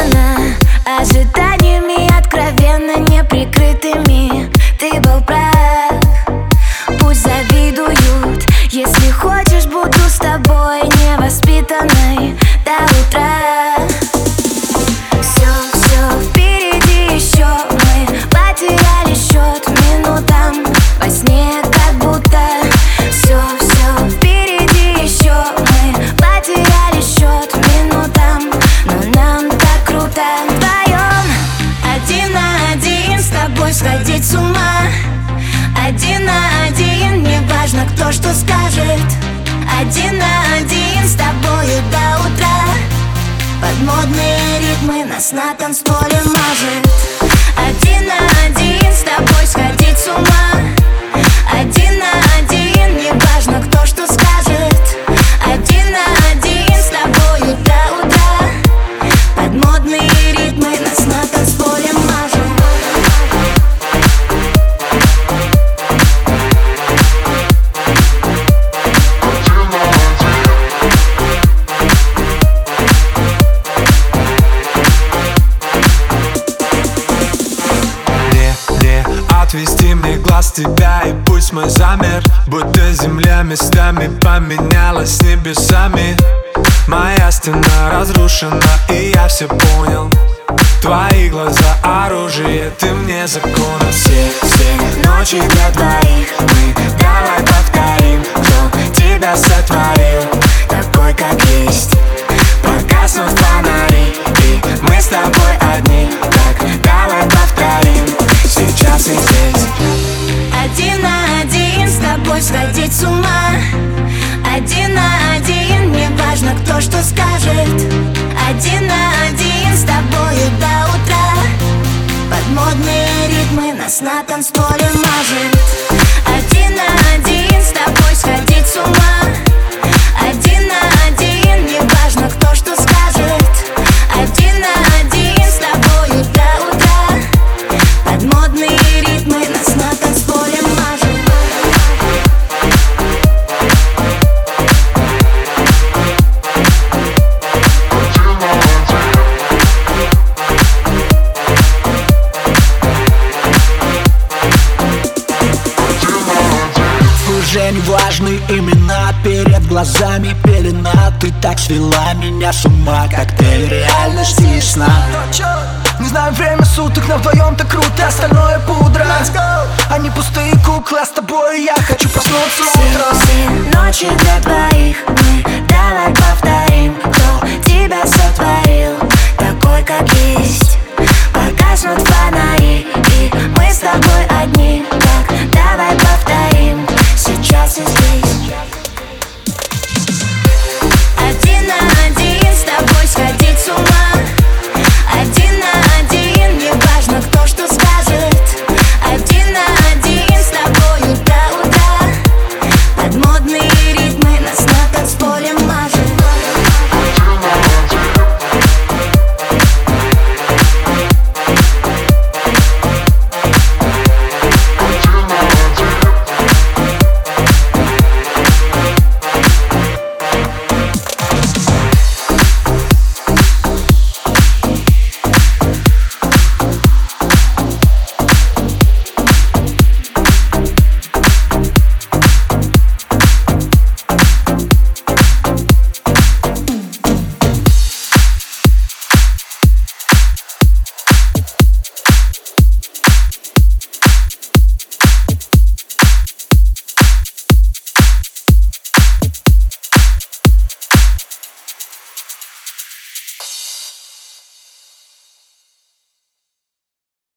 Пропитана ожиданиями откровенно неприкрытыми на танцполе глаз тебя И пусть мой замер Будто земля местами поменялась небесами. Моя стена разрушена И я все понял. Твои глаза оружие, ты мне закон Все, все ночи для двоих Мы давай повторим Кто тебя сотворил Такой, как есть. Погаснут фонари что скажет. Один на один с тобою до утра. Под модные ритмы нас на танцполе мажет. Один на один с тобой сходить с ума важны имена перед глазами пелена Ты так свела меня с ума, коктейль реальности и сна Не знаю время суток, но вдвоем так круто, остальное пудра. Они пустые куклы, а с тобой я хочу проснуться утром Сын, ночи для твоих мы Давай повторим, кто тебя сотворил Такой, как есть.